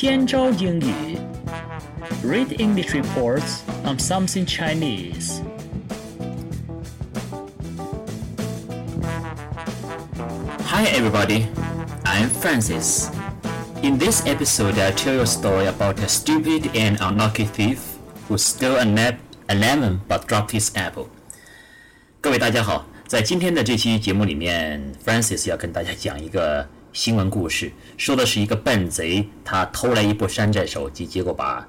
Tianchao Yingyu. Read English reports on something Chinese. Hi everybody, I'm Francis. In this episode, I'll tell you a story about a stupid and unlucky thief who stole a, nap, a lemon but dropped his apple. 各位大家好，在今天的这期节目里面，Francis 要跟大家讲一个新闻故事，说的是一个笨贼，他偷来一部山寨手机，结果把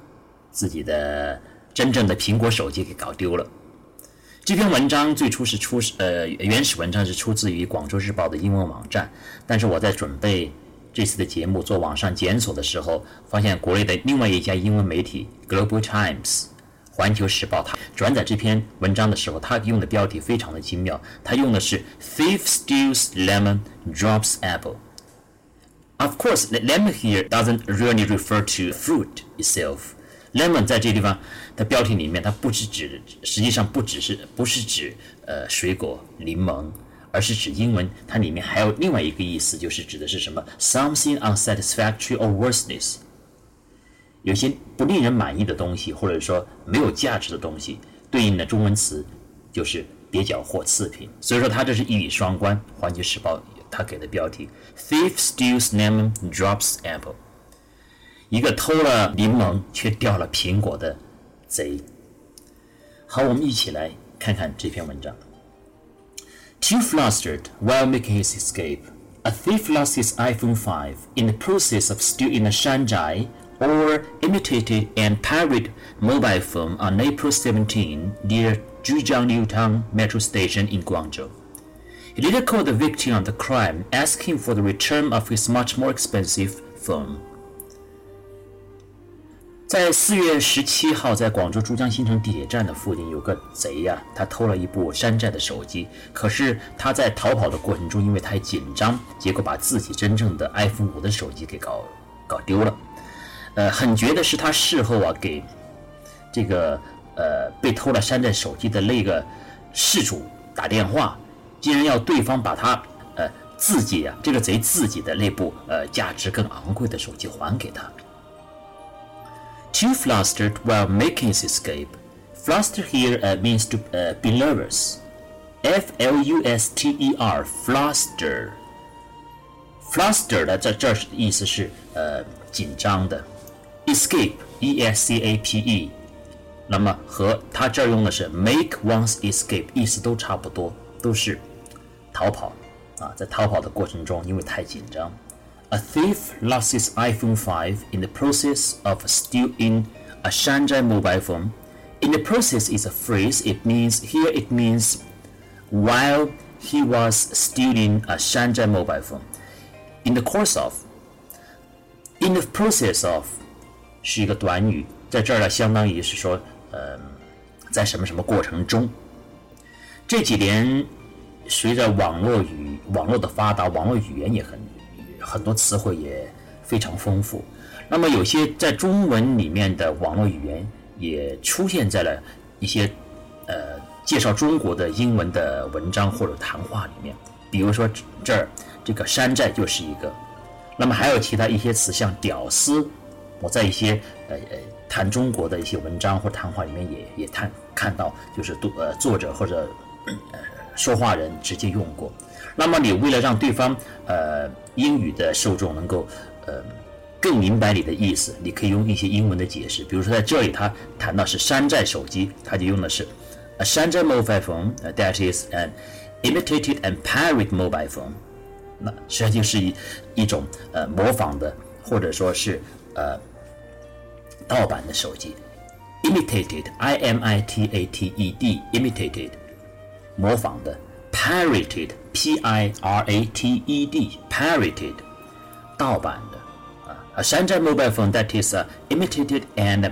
自己的真正的苹果手机给搞丢了。这篇文章最初是出呃原始文章是出自于广州日报的英文网站，但是我在准备这次的节目做网上检索的时候，发现国内的另外一家英文媒体 Global Times 环球时报，它转载这篇文章的时候，它用的标题非常的精妙，它用的是 Thief steals lemon drops apple。Of course, lemon here doesn't really refer to fruit itself. Lemon 在这地方，它标题里面它不是指，实际上不只是不是指呃水果柠檬，而是指英文它里面还有另外一个意思，就是指的是什么 something unsatisfactory or worthless，有些不令人满意的东西，或者说没有价值的东西，对应的中文词就是蹩脚或次品。所以说它这是一语双关，《环球时报》。他给的标题 “Thief steals lemon, drops apple”，一个偷了柠檬却掉了苹果的贼。好，我们一起来看看这篇文章。Too flustered while making his escape, a thief lost his iPhone 5 in the process of stealing a shanzhai or imitated and pirated mobile phone on April 17 near Zhujiang town metro station in Guangzhou. He later called the victim of the crime, asking for the return of his much more expensive phone. 在四月十七号，在广州珠江新城地铁站的附近，有个贼呀，他偷了一部山寨的手机。可是他在逃跑的过程中，因为太紧张，结果把自己真正的 iPhone 五的手机给搞搞丢了。呃，很绝的是，他事后啊，给这个呃被偷了山寨手机的那个事主打电话。竟然要对方把他呃自己啊这个贼自己的那部呃价值更昂贵的手机还给他。Too flustered while making his escape. Fluster here uh, means to uh, be nervous. F L U S T E R, fluster. Fluster 的在这儿意思是呃紧张的。Escape, E S C A P E，那么和他这儿用的是 make one's escape，意思都差不多，都是。逃跑啊，在逃跑的过程中，因为太紧张，A thief lost his iPhone 5 in the process of stealing a shanzhai mobile phone. In the process is a phrase. It means here it means while he was stealing a shanzhai mobile phone. In the course of, in the process of 是一个短语，在这儿呢，相当于是说，嗯、呃，在什么什么过程中。这几年随着网络语网络的发达，网络语言也很很多词汇也非常丰富。那么有些在中文里面的网络语言也出现在了一些呃介绍中国的英文的文章或者谈话里面。比如说这儿这个山寨就是一个。那么还有其他一些词，像屌丝，我在一些呃呃谈中国的一些文章或谈话里面也也谈看到，就是读呃作者或者呃。说话人直接用过，那么你为了让对方呃英语的受众能够呃更明白你的意思，你可以用一些英文的解释。比如说在这里他谈到是山寨手机，他就用的是 a 山寨 mobile phone that is an imitated and pirated mobile phone。那实际上就是一一种呃模仿的或者说是呃盗版的手机，imitated i m i t a t e d imitated。模仿的，pirated，p i r a t e d，pirated，盗版的啊山寨 mobile phone that is a imitated and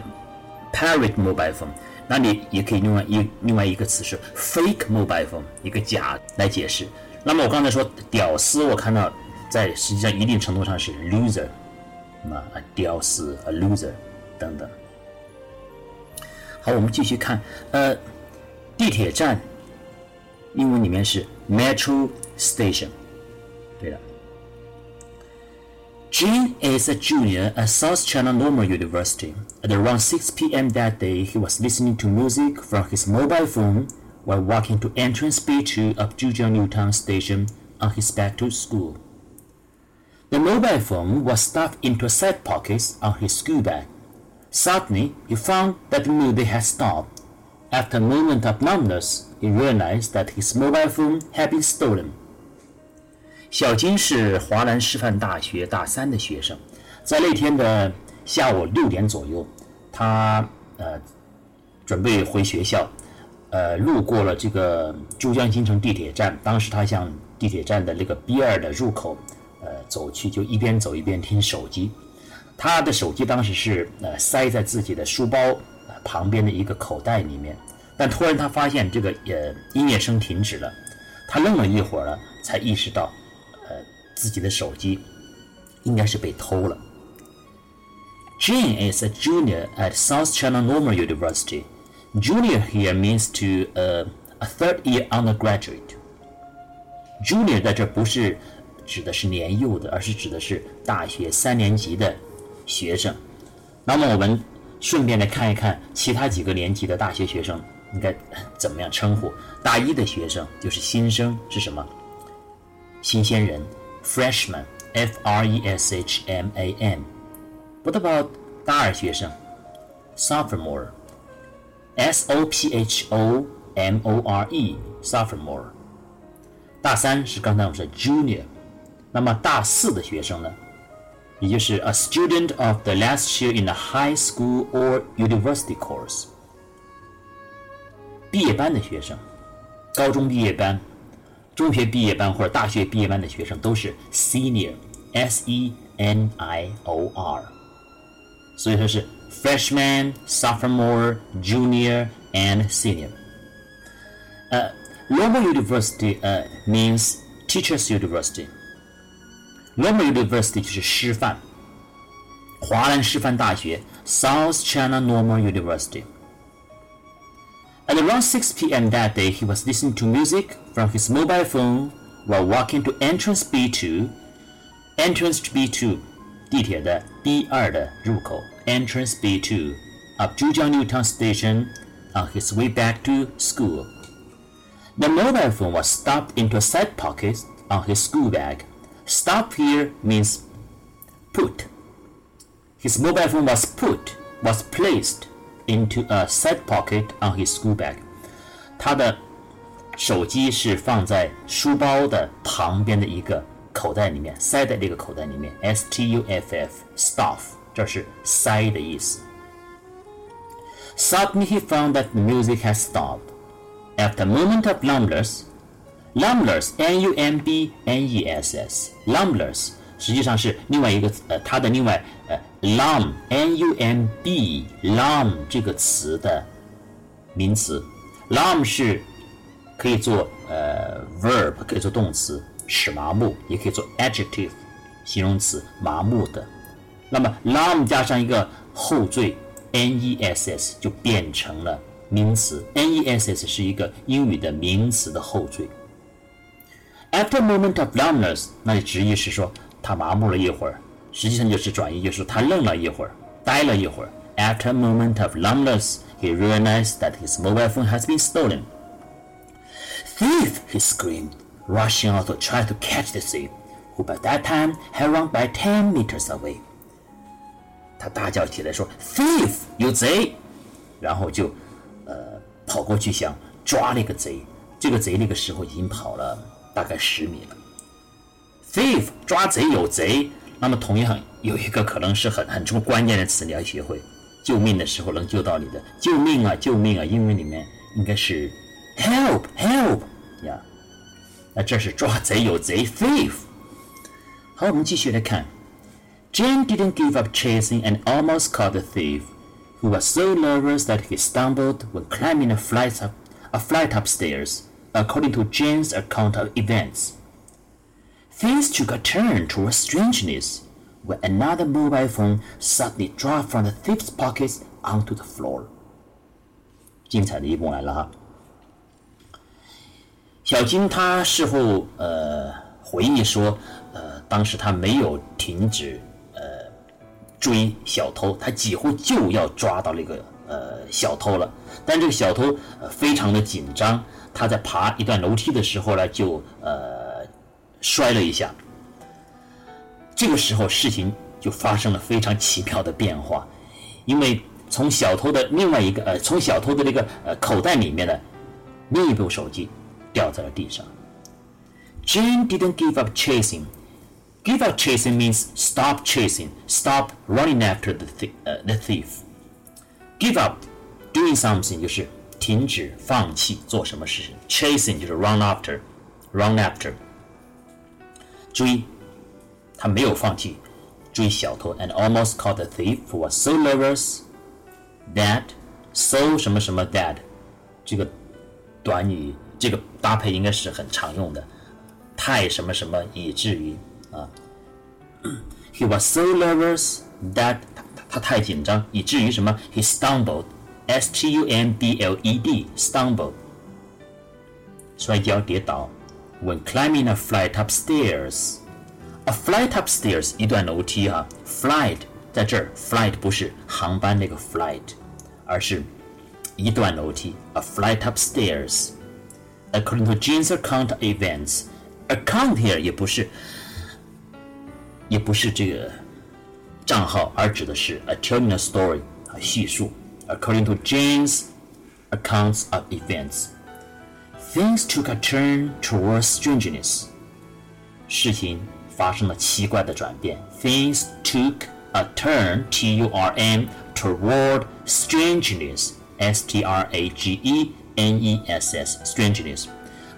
pirate mobile phone。那你也可以另外一另外一个词是 fake mobile phone，一个假来解释。那么我刚才说屌丝，我看到在实际上一定程度上是 loser，那啊屌丝，a loser 等等。好，我们继续看，呃，地铁站。英文里面是 metro station，对的。 Jin is a junior at South China Normal University. At around 6 p.m. that day, he was listening to music from his mobile phone while walking to entrance B2 of Zhujiang Newtown Station on his back to school. The mobile phone was stuffed into a side pocket on his school bag. Suddenly, he found that the music had stopped. After a moment of numbness, he realized that his mobile phone had been stolen. 小金是华南师范大学大三的学生，在那天的下午六点左右，他呃准备回学校，呃路过了这个珠江新城地铁站，当时他向地铁站的那个 B 二的入口呃走去，就一边走一边听手机。他的手机当时是呃塞在自己的书包旁边的一个口袋里面，但突然他发现这个呃音乐声停止了，他愣了一会儿了，才意识到。呃自己的手机应该是被偷了。Jane is a junior at South China Normal University. Junior here means to a, a third year undergraduate. Junior 在这不是指的是年幼的，而是指的是大学三年级的学生。那么我们顺便来看一看其他几个年级的大学学生应该怎么样称呼。大一的学生就是新生，是什么？新鲜人。freshman, F R E S H M A N. What about 大二学生？sophomore, S O P H O M O R E, sophomore. 大三是刚才我们说 junior，那么大四的学生呢，也就是 a student of the last year in a high school or university course。毕业班的学生，高中毕业班中学毕业班或者大学毕业班的学生都是 senior，s e n i o r，所以说是 freshman、sophomore、junior and senior。呃，Normal University 呃 means teachers university。Normal University 就是师范，华南师范大学 South China Normal University。At around 6 p.m. that day, he was listening to music from his mobile phone while walking to entrance B2. Entrance B2, 地铁的 B2 的入口 Entrance B2 of Zhujiang Newtown Station on his way back to school. The mobile phone was stuffed into a side pocket on his school bag. Stuff here means put. His mobile phone was put, was placed into a side pocket on his school bag。他的手机是放在书包的旁边的一个口袋里面，塞在这个口袋里面。S T U F F stuff，这是塞的意思。Suddenly he found that the music had stopped. After a moment of numbness, numbness, N-U-M-B-N-E-S-S, numbness 实际上是另外一个呃，它的另外 呃，numb n u m b numb 这个词的名词，numb 是可以做呃 verb，可以做动词，使麻木，也可以做 adjective 形容词，麻木的。那么 numb 加上一个后缀 n e s s 就变成了名词，n e s s 是一个英语的名词的后缀。After a moment of numbness，那就直译是说。他麻木了一会儿，实际上就是转移，就是他愣了一会儿，呆了一会儿。After a moment of numbness, he realized that his mobile phone has been stolen. Thief! he screamed, rushing out to try to catch the thief, who by that time had run by ten meters away. 他大叫起来说：“Thief，有贼！”然后就，呃，跑过去想抓那个贼。这个贼那个时候已经跑了大概十米了。thief 抓贼有贼，那么同样有一个可能是很很重关键的词，你要学会，救命的时候能救到你的，救命啊救命啊！英文里面应该是 help help 呀，那这是抓贼有贼 thief。好，我们继续来看，Jane didn't give up chasing and almost caught the thief, who was so nervous that he stumbled when climbing a flight up a flight upstairs, according to Jane's account of events. Things took a turn toward strangeness when another mobile phone suddenly dropped from the thief's pockets onto the floor. 精彩的一幕来了哈！小金他事后呃回忆说，呃当时他没有停止呃追小偷，他几乎就要抓到那个呃小偷了。但这个小偷呃非常的紧张，他在爬一段楼梯的时候呢，就呃摔了一下。这个时候事情就发生了非常奇妙的变化，因为从小偷的另外一个呃从小偷的那个呃口袋里面的另一部手机掉在了地上。Jane didn't give up chasing. Give up chasing means stop chasing, stop running after the th uh, the thief. Give up doing something 就是停止、放弃做什么事情，chasing 就是 run after, run after 追，他没有放弃追小偷，and almost caught the thief who was so nervous that so 什么什么 that 这个短语这个搭配应该是很常用的。太什么什么，以至于啊，He was so nervous that 他他太紧张，以至于什么？He stumbled，S T U M B L E D，stumbled，摔跤跌倒。When climbing a flight upstairs，a flight upstairs 一段楼梯哈，flight 在这儿，flight 不是航班那个 flight，而是一段楼梯，a flight upstairs。According to Jane's account of events。account here 也不是，也不是这个账号，而指的是 a telling a story 啊叙述。According to James' accounts of events, things took a turn towards strangeness. 事情发生了奇怪的转变。Things took a turn, T-U-R-N, toward strangeness, S-T-R-A-G-E-N-E-S-S, strangeness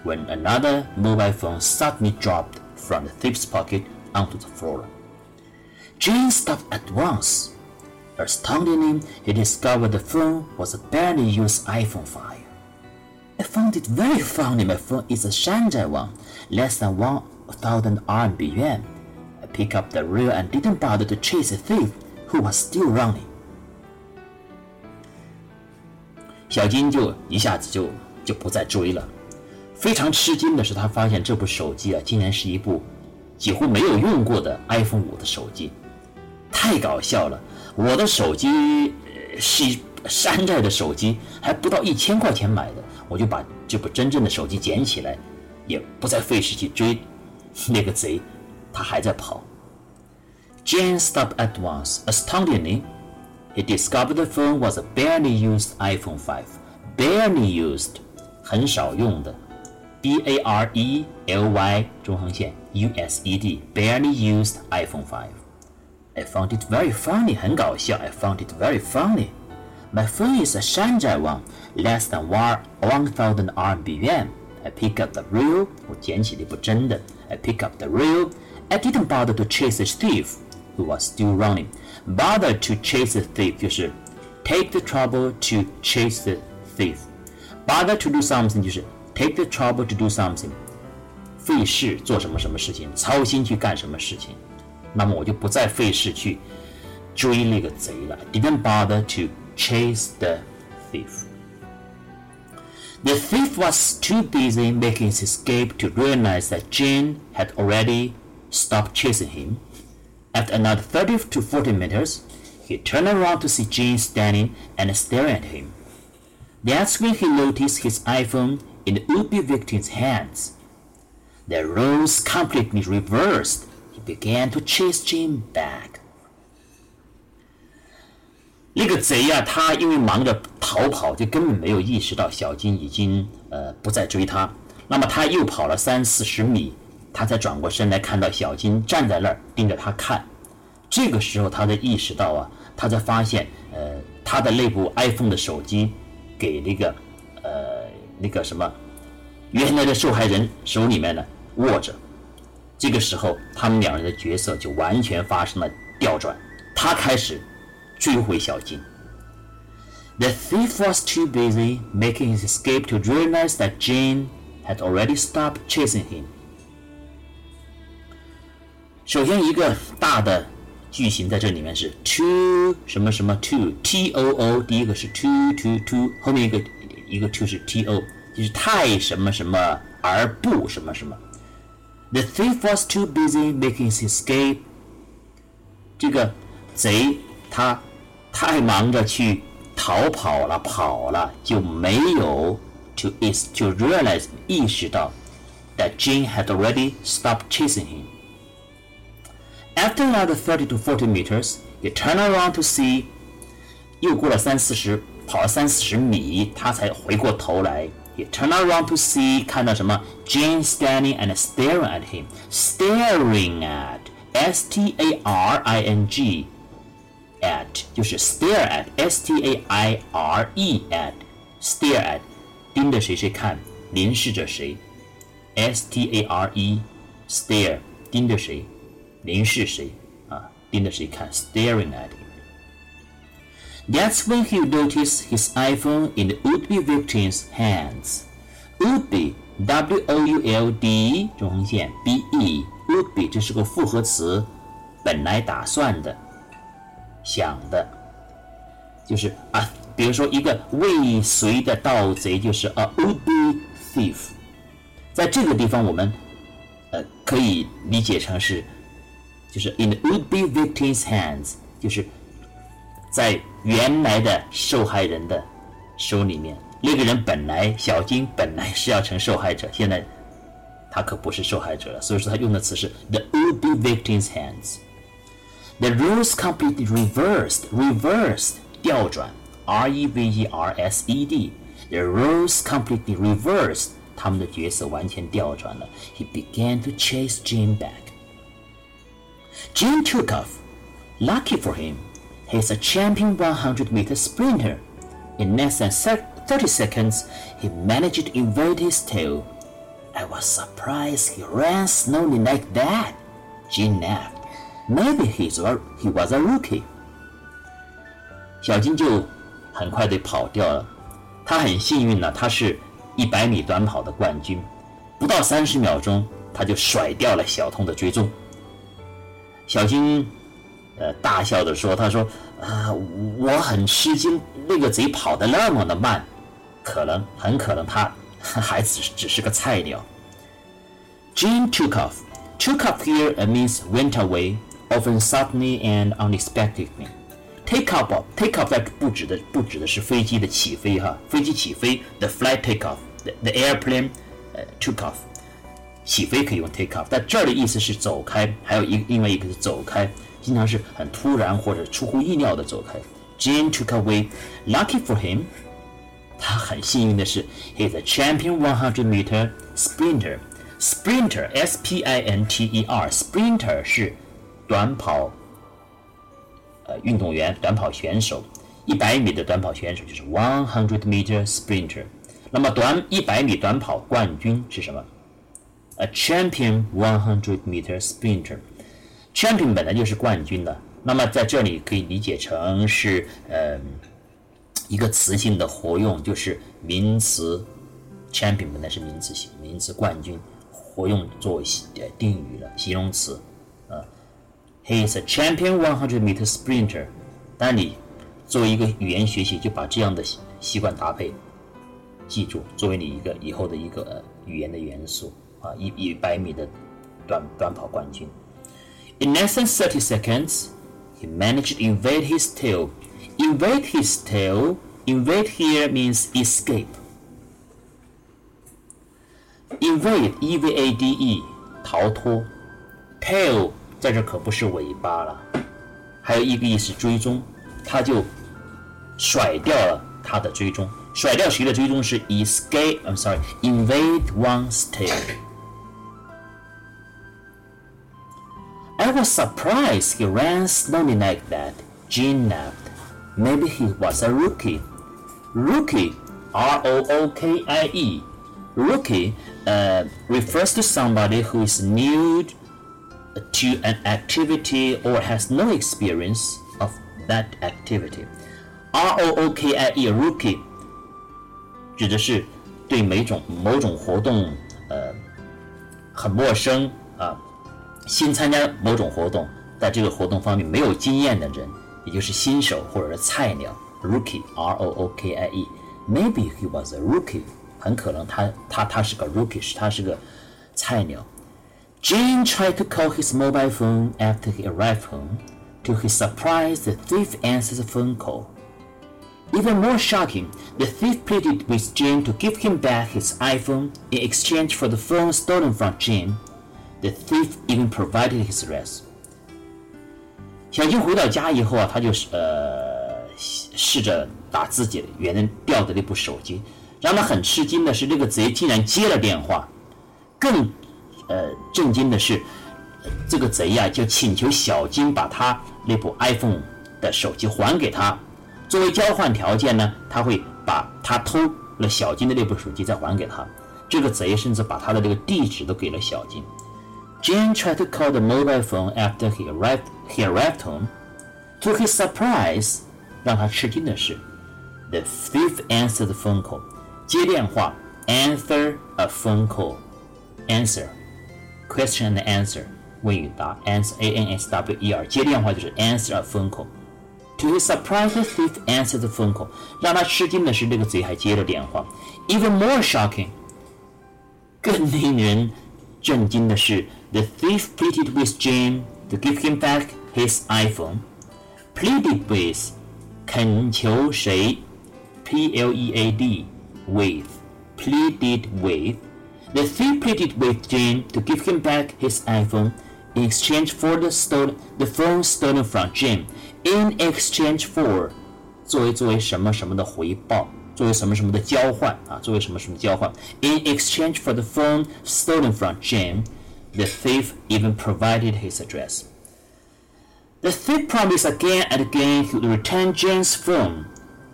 when another mobile phone suddenly dropped from the thief's pocket onto the floor. Jane stopped at once. Astoundingly, he discovered the phone was a barely used iPhone 5. I found it very funny my phone is a Shanghai one, less than 1000 RMB yuan. I pick up the real and didn't bother to chase a thief who was still running. 小金就一下子就就不再追了。非常吃惊的是，他发现这部手机啊，竟然是一部几乎没有用过的 iPhone 五的手机，太搞笑了！我的手机是山寨的手机，还不到一千块钱买的，我就把这部真正的手机捡起来，也不再费事去追那个贼，他还在跑。Jane stopped at once. Astoundingly, he discovered the phone was a barely used iPhone 5. Barely used，很少用的。B A R E L Y 中横线 U S E D barely used iPhone 5. I found it very funny. 很搞笑. I found it very funny. My phone is a shanzhai one, less than one one thousand RMB yuan. I pick up the real，我捡起了一部真的。I pick up the real. I didn't bother to chase the thief, who was still running. Bother to chase the thief 就是 take the trouble to chase the thief. Bother to do something 就是 take the trouble to do something. 费事做什么什么事情，操心去干什么事情。那么我就不再费事去追那个贼了。Didn't bother to chase the thief. The thief was too busy making his escape to realize that Jane had already stopped chasing him. After another 30 to 40 meters, he turned around to see Jane standing and staring at him. That's when he noticed his iPhone in the would-be victim's hands. The roles completely reversed. He began to chase Jim back. 那个贼呀、啊，他因为忙着逃跑，就根本没有意识到小金已经呃不再追他。那么他又跑了三四十米，他才转过身来，看到小金站在那儿盯着他看。这个时候，他才意识到啊，他才发现，呃，他的那部 iPhone 的手机给那个呃那个什么，原来的受害人手里面呢握着。这个时候，他们两人的角色就完全发生了调转。他开始追回小金。The thief was too busy making his escape to realize that Jane had already stopped chasing him。首先，一个大的句型在这里面是 too 什么什么 too t o o，第一个是 too too too，后面一个。一个 to 是 t o，就是太什么什么而不什么什么。The thief was too busy making his escape。这个 贼他 太忙着去逃跑了，跑了就没有 to is to realize 意识到 that Jane had already stopped chasing him. After another 30 to 40 meters, he turned around to see 又过了三四十，跑了三四十米，他才回过头来。He turned around to see 看到什么？Jane standing and staring at him. Staring at S T A R I N G at 就是 stare at S T A I R E at stare at 盯着谁谁看，凝视着谁。S T A R E stare 盯着谁，凝视谁啊？盯着谁看？Staring at him. That's when he noticed his iPhone in the would-be victim's hands. Would-be, W-O-U-L-D 中横线 B-E, would-be 这是个复合词，本来打算的， 想的，就是啊，比如说一个未遂的盗贼就是 a would-be thief。在这个地方，我们呃可以理解成是，就是 in would-be victim's hands，就是在原来的受害人的手里面，那个人本来小金本来是要成受害者，现在他可不是受害者了，所以说他用的词是 the would-be victim's hands。The roles completely reversed, reversed 调转，R E V E R S E D。The roles completely reversed，他们的角色完全调转了。He began to chase Jim back. Jim took off. Lucky for him, he's a champion 100-meter sprinter. In less than 30 seconds, he managed to evade his tail. I was surprised he ran slowly like that. Jim laughed. Maybe he's a, he was a rookie. 小金就很快地跑掉了。他很幸运呢，他是一百米短跑的冠军，不到三十秒钟他就甩掉了小童的追踪。小金呃大笑着说：“他说啊，我很吃惊，那个贼跑得那么的慢，可能很可能他还只只是个菜鸟。” Jim took off. Took off here and means went away, often suddenly and unexpectedly. Take off, take off 在不指的不指的是飞机的起飞哈，飞机起飞，the flight take off，the the airplane 呃 took off，起飞可以用 take off，但这儿的意思是走开，还有一另外一个是走开，经常是很突然或者出乎意料的走开。Jim took away. Lucky for him，他很幸运的是，he's a champion 100 meter sprinter。Sprinter, S-P-I-N-T-E-R, sprinter 是 短跑，呃，运动员，短跑选手，一百米的短跑选手就是 one hundred meter sprinter。那么短一百米短跑冠军是什么？A champion one hundred meter sprinter。Champion 本来就是冠军的，那么在这里可以理解成是呃一个词性的活用，就是名词 champion 本来是名词性，名词冠军。活用作为呃定语了，形容词，，He is a champion 100 meter sprinter。但你作为一个语言学习，就把这样的习惯搭配记住，作为你一个以后的一个呃语言的元素啊，一一百米的短短跑冠军。In less than 30 seconds, he managed to evade his tail. Evade his tail. Evade here means escape. Evade, E-V-A-D-E，逃脱。Tail 在这可不是尾巴了，还有一个意思追踪，他就甩掉了他的追踪。甩掉谁的追踪是 escape？I'm sorry，invade one's tail。I was surprised he ran slowly like that. Jean laughed. Maybe he was a rookie. Rookie, R-O-O-K-I-E. Rookie uh, refers to somebody who is new to an activity or has no experience of that activity. R O O K I E rookie 指的是对每种某种活动呃很陌生啊，新参加某种活动，在这个活动方面没有经验的人，也就是新手或者是菜鸟。Rookie R O O K I E. Maybe he was a rookie. 很可能他他他是个 rookie，他是个菜鸟。 Jane tried to call his mobile phone after he arrived home, To his surprise, the thief answered the phone call. Even more shocking, the thief pleaded with Jim to give him back his iPhone in exchange for the phone stolen from Jim. The thief even provided his address. 小金回到家以后啊，他就呃试着打自己原来掉的那部手机。让他很吃惊的是，这个贼竟然接了电话。更 呃震惊的是，这个贼呀就请求小金把他那部 iPhone 的手机还给他。作为交换条件呢，他会把他偷了小金的那部手机再还给他。这个贼甚至把他的这个地址都给了小金。Jane tried to call the mobile phone after he arrived. He arrived home. To his surprise，让他吃惊的是，the thief answered the phone call。接电话，answer a phone call，answer。answer question and answer 问与答，answer a n s w e r 接电话就是 answer a phone call。To his surprise, the thief answered the phone call。让他吃惊的是，这个贼还接了电话。Even more shocking，更令人震惊的是，the thief pleaded with Jim to give him back his iPhone。pleaded with，恳求谁？P L E A D with pleaded with。 The thief pleaded with Jim to give him back his iPhone in exchange for the stolen the phone stolen from Jim. In exchange for，作为作为什么什么的回报，作为什么什么的交换啊，作为什么什么交换。In exchange for the phone stolen from Jim, the thief even provided his address. The thief promised again and again he would return Jim's phone.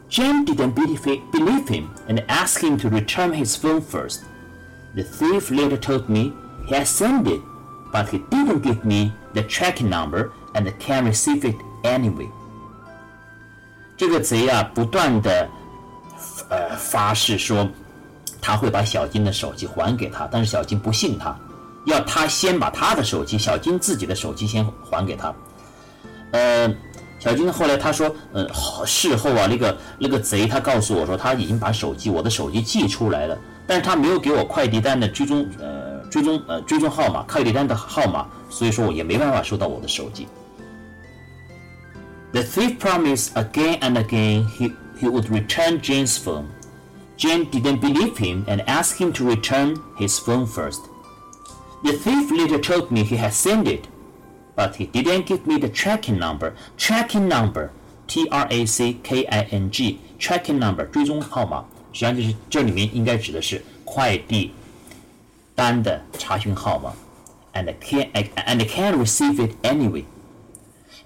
Jim didn't believe him and asked him to return his phone first. The thief later told me he had sent it, but he didn't give me the tracking number and can't receive it anyway. 这个贼啊，不断的呃发誓说他会把小金的手机还给他，但是小金不信他，要他先把他的手机，小金自己的手机先还给他。呃，小金后来他说，呃，事后啊，那个那个贼他告诉我说他已经把手机我的手机寄出来了。但是他没有给我快递单的追踪，呃，追踪，呃，追踪号码，快递单的号码，所以说我也没办法收到我的手机。The thief promised again and again he he would return Jane's phone. Jane didn't believe him and asked him to return his phone first. The thief later told me he had sent it, but he didn't give me the tracking number. Tracking number, T R A C K I N G, tracking number 追踪号码。 实际上就是这里面应该指的是快递单的查询号码，and can and can receive it anyway.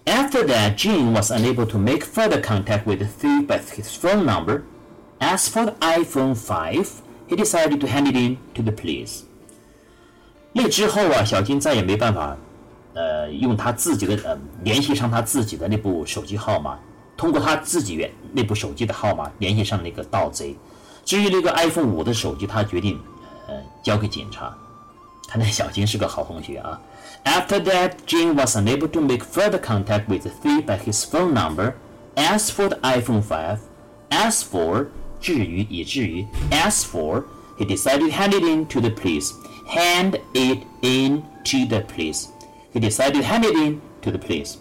After that, Gene was unable to make further contact with the thief by his phone number. As for the iPhone 5, he decided to hand it in to the police. 那之后啊，小金再也没办法，呃，用他自己的呃联系上他自己的那部手机号码，通过他自己原那部手机的号码联系上那个盗贼。 至于那个 iPhone 五的手机，他决定，呃，交给警察。看来小金是个好同学啊。After that, Jim was unable to make further contact with the thief by his phone number. As for the iPhone 5, as for 至于以至于 as for, he decided to hand it in to the police. Hand it in to the police. He decided to hand it in to the police.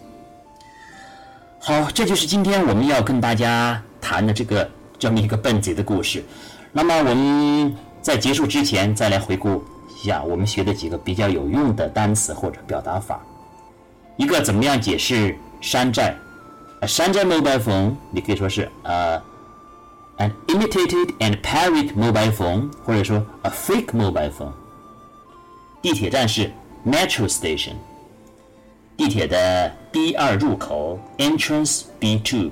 好，这就是今天我们要跟大家谈的这个 这么一个笨贼的故事。那么我们在结束之前，再来回顾一下我们学的几个比较有用的单词或者表达法。一个怎么样解释山寨？山寨 mobile phone，你可以说是呃，an imitated and parried mobile phone，或者说 a fake mobile phone。地铁站是 metro station。地铁的 B 二入口 entrance B two。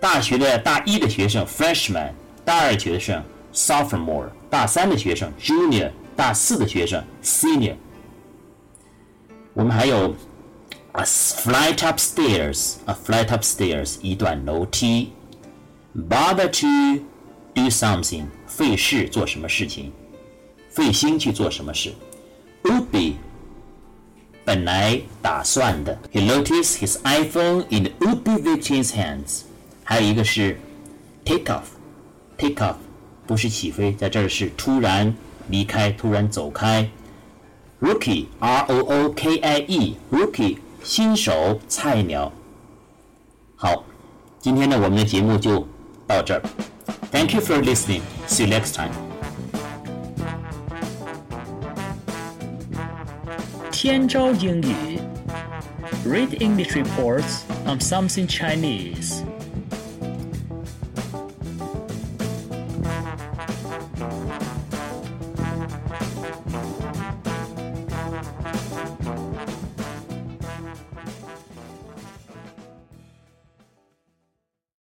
大学的大一的学生 freshman，大二学生 sophomore，大三的学生 junior，大四的学生 senior。我们还有 a flight upstairs，a flight upstairs 一段楼梯，bother to do something 费事做什么事情，费心去做什么事，would be 本来打算的，he noticed his iPhone in the would-be victim's hands。 还有一个是 take off，take off 不是起飞，在这儿是突然离开，突然走开。Rookie，R O O K I E，Rookie 新手菜鸟。好，今天呢我们的节目就到这儿。Thank you for listening. See you next time. 天朝英语 Read English reports on something Chinese.